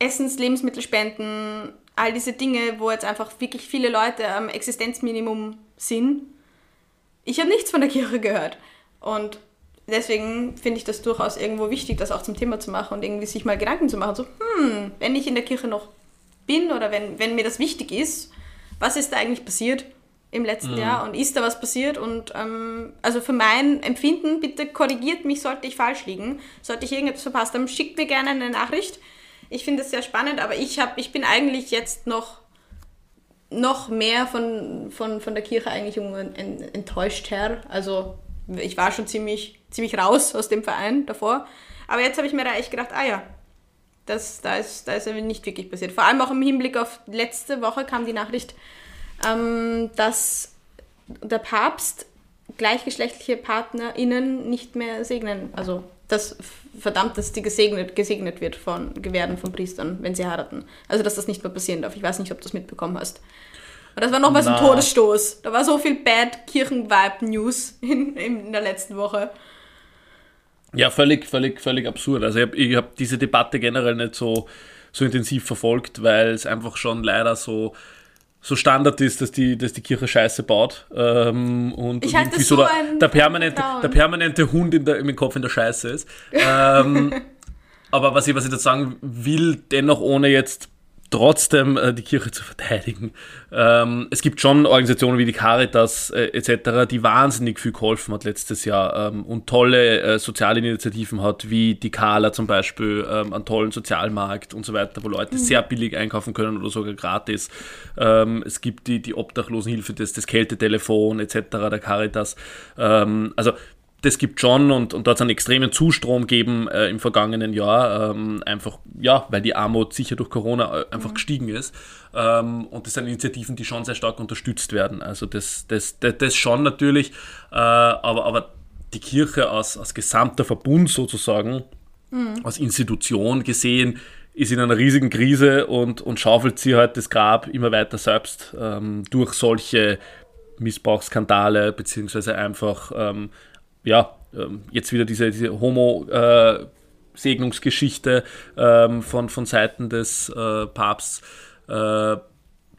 Essens, Lebensmittelspenden, all diese Dinge, wo jetzt einfach wirklich viele Leute am Existenzminimum sind, ich habe nichts von der Kirche gehört. Und deswegen finde ich das durchaus irgendwo wichtig, das auch zum Thema zu machen und irgendwie sich mal Gedanken zu machen. So, hm, wenn ich in der Kirche noch bin oder wenn, wenn mir das wichtig ist, was ist da eigentlich passiert im letzten mhm. Jahr und ist da was passiert? Und ähm, also für mein Empfinden, bitte korrigiert mich, sollte ich falsch liegen. Sollte ich irgendetwas verpasst haben, schickt mir gerne eine Nachricht. Ich finde es sehr spannend, aber ich, hab, ich bin eigentlich jetzt noch noch mehr von, von, von der Kirche eigentlich enttäuscht her. Also ich war schon ziemlich, ziemlich raus aus dem Verein davor. Aber jetzt habe ich mir da echt gedacht, ah ja, das, da, ist, da ist nicht wirklich passiert. Vor allem auch im Hinblick auf letzte Woche kam die Nachricht, ähm, dass der Papst gleichgeschlechtliche PartnerInnen nicht mehr segnen. Also das verdammt, dass die gesegnet, gesegnet wird von Gewerden von Priestern, wenn sie heiraten. Also dass das nicht mehr passieren darf. Ich weiß nicht, ob du das mitbekommen hast. Und das war nochmal so ein Todesstoß. Da war so viel Bad Kirchen-Vibe-News [laughs] in, in der letzten Woche. Ja, völlig, völlig, völlig absurd. Also ich habe hab diese Debatte generell nicht so, so intensiv verfolgt, weil es einfach schon leider so, so Standard ist, dass die, dass die Kirche Scheiße baut. Ähm, und, ich und irgendwie so, so der, der, permanente, der permanente Hund in der, im Kopf in der Scheiße ist. Ähm, [laughs] aber was ich, was ich dazu sagen will, dennoch ohne jetzt trotzdem äh, die Kirche zu verteidigen. Ähm, es gibt schon Organisationen wie die Caritas äh, etc., die wahnsinnig viel geholfen hat letztes Jahr ähm, und tolle äh, soziale Initiativen hat, wie die Kala zum Beispiel, ähm, einen tollen Sozialmarkt und so weiter, wo Leute mhm. sehr billig einkaufen können oder sogar gratis. Ähm, es gibt die, die Obdachlosenhilfe, das, das Kältetelefon etc. der Caritas. Ähm, also das gibt schon und, und dort einen extremen Zustrom geben äh, im vergangenen Jahr, ähm, einfach, ja, weil die Armut sicher durch Corona äh, einfach mhm. gestiegen ist. Ähm, und das sind Initiativen, die schon sehr stark unterstützt werden. Also das, das, das, das schon natürlich, äh, aber, aber die Kirche als, als gesamter Verbund sozusagen, mhm. als Institution gesehen, ist in einer riesigen Krise und, und schaufelt sie halt das Grab immer weiter selbst ähm, durch solche Missbrauchsskandale, beziehungsweise einfach ähm, ja, ähm, jetzt wieder diese, diese Homo-Segnungsgeschichte ähm, von, von Seiten des äh, Papstes äh,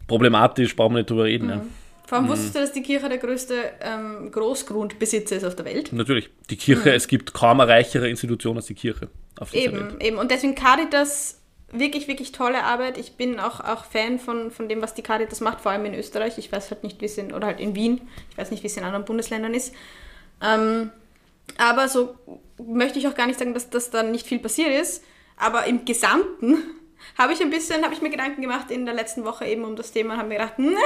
problematisch, brauchen wir nicht drüber reden. Mhm. Ja. Vor allem mhm. wusstest du, dass die Kirche der größte ähm, Großgrundbesitzer ist auf der Welt? Natürlich. Die Kirche, mhm. es gibt kaum eine reichere Institution als die Kirche auf dieser eben, Welt. Eben, und deswegen Caritas, wirklich, wirklich tolle Arbeit. Ich bin auch, auch Fan von, von dem, was die Caritas macht, vor allem in Österreich. Ich weiß halt nicht, wie es in, oder halt in Wien, ich weiß nicht, wie es in anderen Bundesländern ist. Ähm, aber so möchte ich auch gar nicht sagen, dass das dann nicht viel passiert ist. Aber im Gesamten [laughs] habe ich ein bisschen, habe ich mir Gedanken gemacht in der letzten Woche eben um das Thema und habe mir gedacht, ne,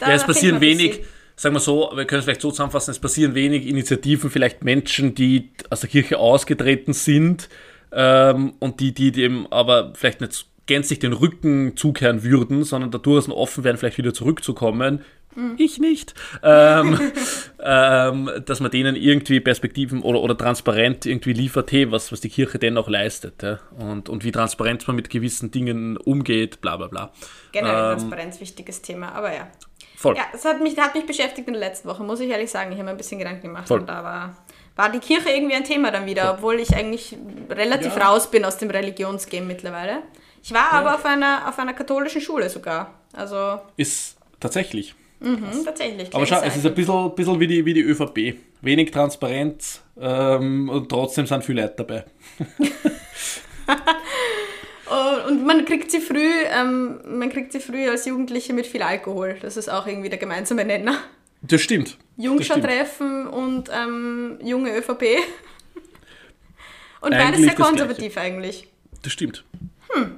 ja, es passieren wenig, sagen wir so, wir können es vielleicht so zusammenfassen, es passieren wenig Initiativen, vielleicht Menschen, die aus der Kirche ausgetreten sind ähm, und die, die dem aber vielleicht nicht gänzlich den Rücken zukehren würden, sondern dadurch offen werden, vielleicht wieder zurückzukommen, Mhm. Ich nicht. Ähm, [laughs] ähm, dass man denen irgendwie Perspektiven oder, oder transparent irgendwie liefert, hey, was, was die Kirche denn auch leistet. Ja? Und, und wie transparent man mit gewissen Dingen umgeht, bla bla bla. Generell ähm, Transparenz, wichtiges Thema, aber ja. Voll. Ja, es hat mich, hat mich beschäftigt in der letzten Woche, muss ich ehrlich sagen. Ich habe mir ein bisschen Gedanken gemacht Voll. und da war, war die Kirche irgendwie ein Thema dann wieder, obwohl ich eigentlich relativ ja. raus bin aus dem Religionsgame mittlerweile. Ich war ja. aber auf einer, auf einer katholischen Schule sogar. Also ist tatsächlich. Mhm, tatsächlich. Aber schau, es ist ein bisschen, bisschen wie, die, wie die ÖVP. Wenig Transparenz ähm, und trotzdem sind viele Leute dabei. [laughs] Und man kriegt sie früh, ähm, man kriegt sie früh als Jugendliche mit viel Alkohol. Das ist auch irgendwie der gemeinsame Nenner. Das stimmt. Jungscher-Treffen und ähm, junge ÖVP. [laughs] Und beides sehr konservativ eigentlich. Das stimmt. Hm.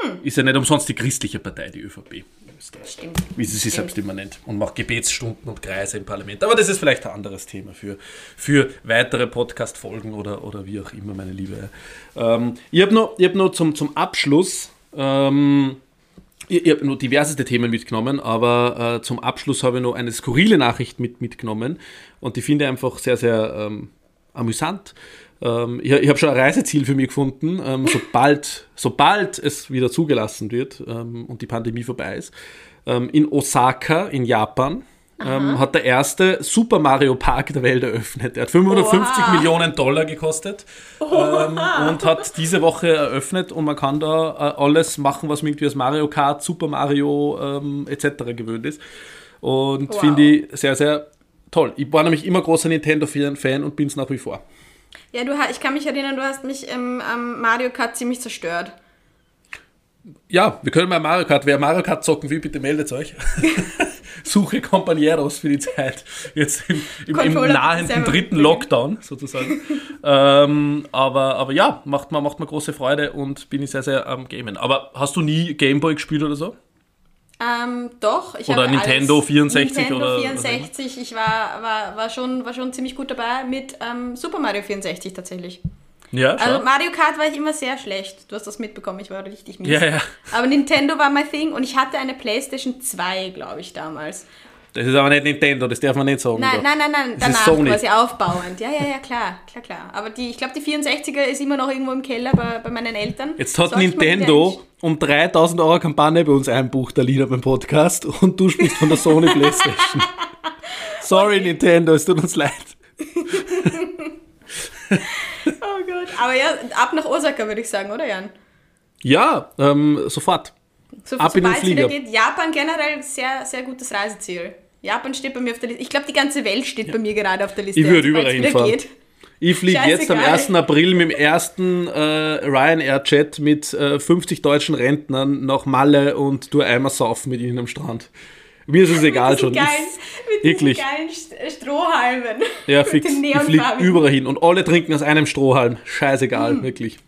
Hm. Ist ja nicht umsonst die christliche Partei, die ÖVP. Österreich. Stimmt. Wie sie sich selbst immer nennt. Und macht Gebetsstunden und Kreise im Parlament. Aber das ist vielleicht ein anderes Thema für, für weitere Podcast-Folgen oder, oder wie auch immer, meine Liebe. Ähm, ich habe noch, hab noch zum, zum Abschluss. Ähm, ich, ich habe nur diverseste Themen mitgenommen, aber äh, zum Abschluss habe ich noch eine skurrile Nachricht mit, mitgenommen und die finde ich einfach sehr, sehr ähm, amüsant. Ähm, ich, ich habe schon ein Reiseziel für mich gefunden, ähm, sobald, sobald es wieder zugelassen wird ähm, und die Pandemie vorbei ist. Ähm, in Osaka in Japan ähm, hat der erste Super Mario Park der Welt eröffnet. Der hat 550 Oha. Millionen Dollar gekostet ähm, und hat diese Woche eröffnet und man kann da äh, alles machen, was man irgendwie aus Mario Kart, Super Mario etc. gewöhnt ist. Und Wow. finde ich sehr, sehr toll. Ich war nämlich immer großer Nintendo-Fan und bin es nach wie vor. Ja, du, ich kann mich erinnern, du hast mich im am Mario Kart ziemlich zerstört. Ja, wir können mal Mario Kart. Wer Mario Kart zocken will, bitte meldet euch. [laughs] Suche Compañeros für die Zeit. Jetzt im, im, im nahenden dritten. Lockdown sozusagen. ähm, aber, aber ja, macht mir, macht mir große Freude und bin ich sehr, sehr am Gamen. Aber hast du nie Gameboy gespielt oder so? Ähm, doch. Ich Oder Nintendo alles- 64 Nintendo oder- 64. Ich war, war, war, schon, war schon ziemlich gut dabei mit ähm, Super Mario 64 tatsächlich. Ja, Also schau. Mario Kart war ich immer sehr schlecht. Du hast das mitbekommen, ich war richtig mies. Ja, ja. Aber Nintendo war mein Thing und ich hatte eine Playstation 2, glaube ich, damals. Das ist aber nicht Nintendo, das darf man nicht sagen. Nein, nein, nein, nein, Das ist danach Sony. quasi aufbauend. Ja, ja, ja, klar, klar, klar. Aber die, ich glaube, die 64er ist immer noch irgendwo im Keller bei, bei meinen Eltern. Jetzt hat Nintendo um 3000 Euro Kampagne bei uns einbucht, Alina, beim Podcast und du sprichst von der Sony Playstation. [laughs] Sorry, Nintendo, es tut uns leid. [laughs] Oh Gott. Aber ja, ab nach Osaka würde ich sagen, oder Jan? Ja, ähm, sofort. So, Ab in den sobald es wieder Flieger. geht. Japan generell sehr, sehr gutes Reiseziel. Japan steht bei mir auf der Liste. Ich glaube, die ganze Welt steht bei mir gerade auf der Liste. Ich würde überall hinfahren. geht. Ich fliege jetzt am Scheißegal. 1. April mit dem ersten äh, Ryanair-Jet mit äh, 50 deutschen Rentnern nach Malle und tue einmal saufen mit ihnen am Strand. Mir ist es egal Mit schon. diesen Ich, geilen, mit diesen Wirklich. geilen St- Strohhalmen. [laughs] ja, fix. Ich fliege überall hin und alle trinken aus einem Strohhalm. Scheißegal, Hm. wirklich.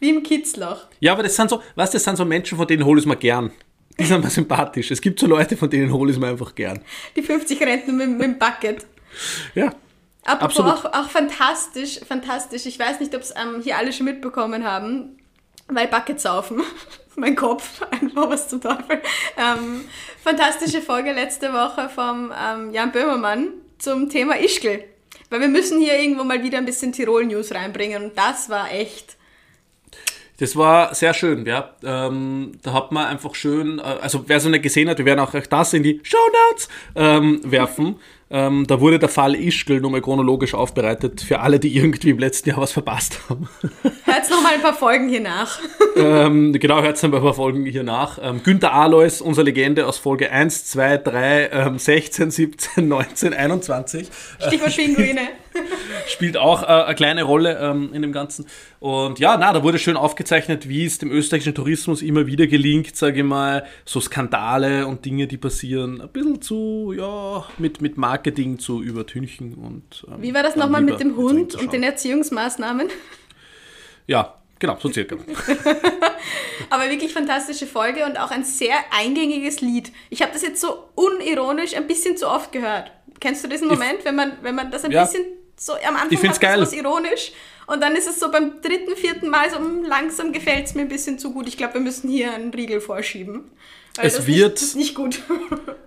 Wie im Kitzloch. Ja, aber das sind so, du, das sind so Menschen, von denen hole ich es mir gern. Die sind mir [laughs] sympathisch. Es gibt so Leute, von denen hole ich es mir einfach gern. Die 50 Rentner mit, mit dem Bucket. Ja. Apropos Absolut. auch, auch fantastisch, fantastisch. Ich weiß nicht, ob es ähm, hier alle schon mitbekommen haben, weil Bucket saufen. [laughs] mein Kopf, [laughs] einfach was zum Teufel. Ähm, fantastische Folge letzte Woche vom ähm, Jan Böhmermann zum Thema Ischgl. Weil wir müssen hier irgendwo mal wieder ein bisschen Tirol-News reinbringen und das war echt. Das war sehr schön, ja. Ähm, da hat man einfach schön, äh, also wer so nicht gesehen hat, wir werden auch das in die Show Notes ähm, werfen. Ähm, da wurde der Fall Ischgl nochmal chronologisch aufbereitet für alle, die irgendwie im letzten Jahr was verpasst haben. [laughs] Hört noch mal ein paar Folgen hier nach. [laughs] ähm, genau, hört ein paar Folgen hier nach. Ähm, Günther Alois, unsere Legende aus Folge 1, 2, 3, ähm, 16, 17, 19, 21. Stichwort Pinguine. [laughs] [laughs] spielt auch äh, eine kleine Rolle ähm, in dem Ganzen. Und ja, na, da wurde schön aufgezeichnet, wie es dem österreichischen Tourismus immer wieder gelingt, sage ich mal, so Skandale und Dinge, die passieren, ein bisschen zu, ja, mit, mit Marketing zu übertünchen. Und, ähm, Wie war das nochmal mit dem Hund und den. Erziehungsmaßnahmen? [laughs] Ja, genau, so circa. [laughs] Aber wirklich fantastische Folge und auch ein sehr eingängiges Lied. Ich habe das jetzt so unironisch ein bisschen zu oft gehört. Kennst du diesen Moment, wenn man, wenn man das ein Ja. bisschen so am Anfang Ich find's geil. was ironisch und dann ist es so beim dritten, vierten Mal so mm, langsam gefällt es mir ein bisschen zu gut. Ich glaube, wir müssen hier einen Riegel vorschieben. Es wird- Nicht, ist nicht gut. [laughs]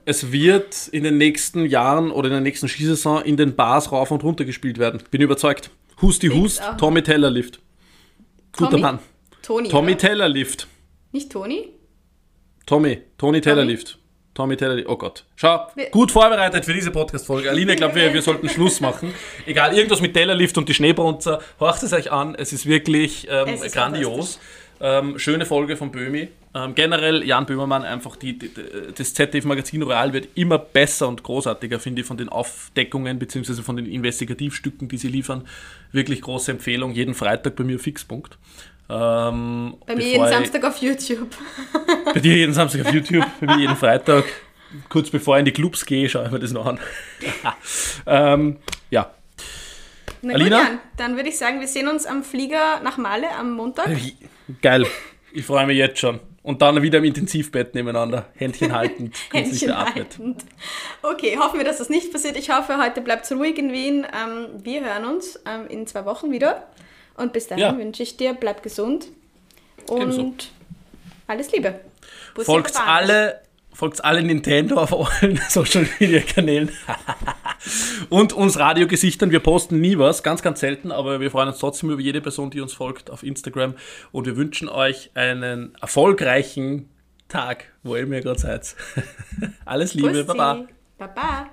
Es wird in den nächsten Jahren oder in der nächsten Skisaison in den Bars rauf und runter gespielt werden. Bin überzeugt. Hust die Fix Hust. Tommy Teller Lift. Guter Tommy? Mann. Toni. Tommy oder? Teller Lift. Nicht Toni? Tommy, Tony Teller Tommy? Lift. Oh Gott. Schau, gut vorbereitet für diese Podcast-Folge. Aline, ich glaube, wir, wir sollten [laughs] Schluss machen. Egal, irgendwas mit Teller Lift und die Schneebrunzer. Horcht es euch an. Es ist wirklich ähm, Es ist grandios. Ähm, schöne Folge von Böhmi. Ähm, generell Jan Böhmermann, einfach die, die, das ZDF-Magazin Royal wird immer besser und großartiger, finde ich, von den Aufdeckungen bzw. von den Investigativstücken, die sie liefern. Wirklich große Empfehlung. Jeden Freitag bei mir Fixpunkt. Ähm, Bei mir jeden Samstag auf YouTube. [laughs] bei dir jeden Samstag auf YouTube, bei mir jeden Freitag. Kurz bevor ich in die Clubs gehe, schaue ich mir das noch an. [laughs] ähm, ja. Na Alina? gut, Jan, dann würde ich sagen, wir sehen uns am Flieger nach Male am Montag. Geil. Ich freue mich jetzt schon. Und dann wieder im Intensivbett nebeneinander. Händchen haltend, künstlich [laughs] Händchen beatmet. haltend. Okay, hoffen wir, dass das nicht passiert. Ich hoffe, heute bleibt es ruhig in Wien. Ähm, wir hören uns ähm, in zwei Wochen wieder. Und bis dahin Ja. wünsche ich dir, bleib gesund und Ebenso. alles Liebe. Bussi Folgt alle, folgt alle Nintendo auf allen [laughs] Social Media Kanälen. [laughs] Und uns Radiogesichtern. Wir posten nie was, ganz, ganz selten, aber wir freuen uns trotzdem über jede Person, die uns folgt auf Instagram. Und wir wünschen euch einen erfolgreichen Tag, wo ihr mir gerade seid. [laughs] Alles Liebe, Bussi. Baba. Baba.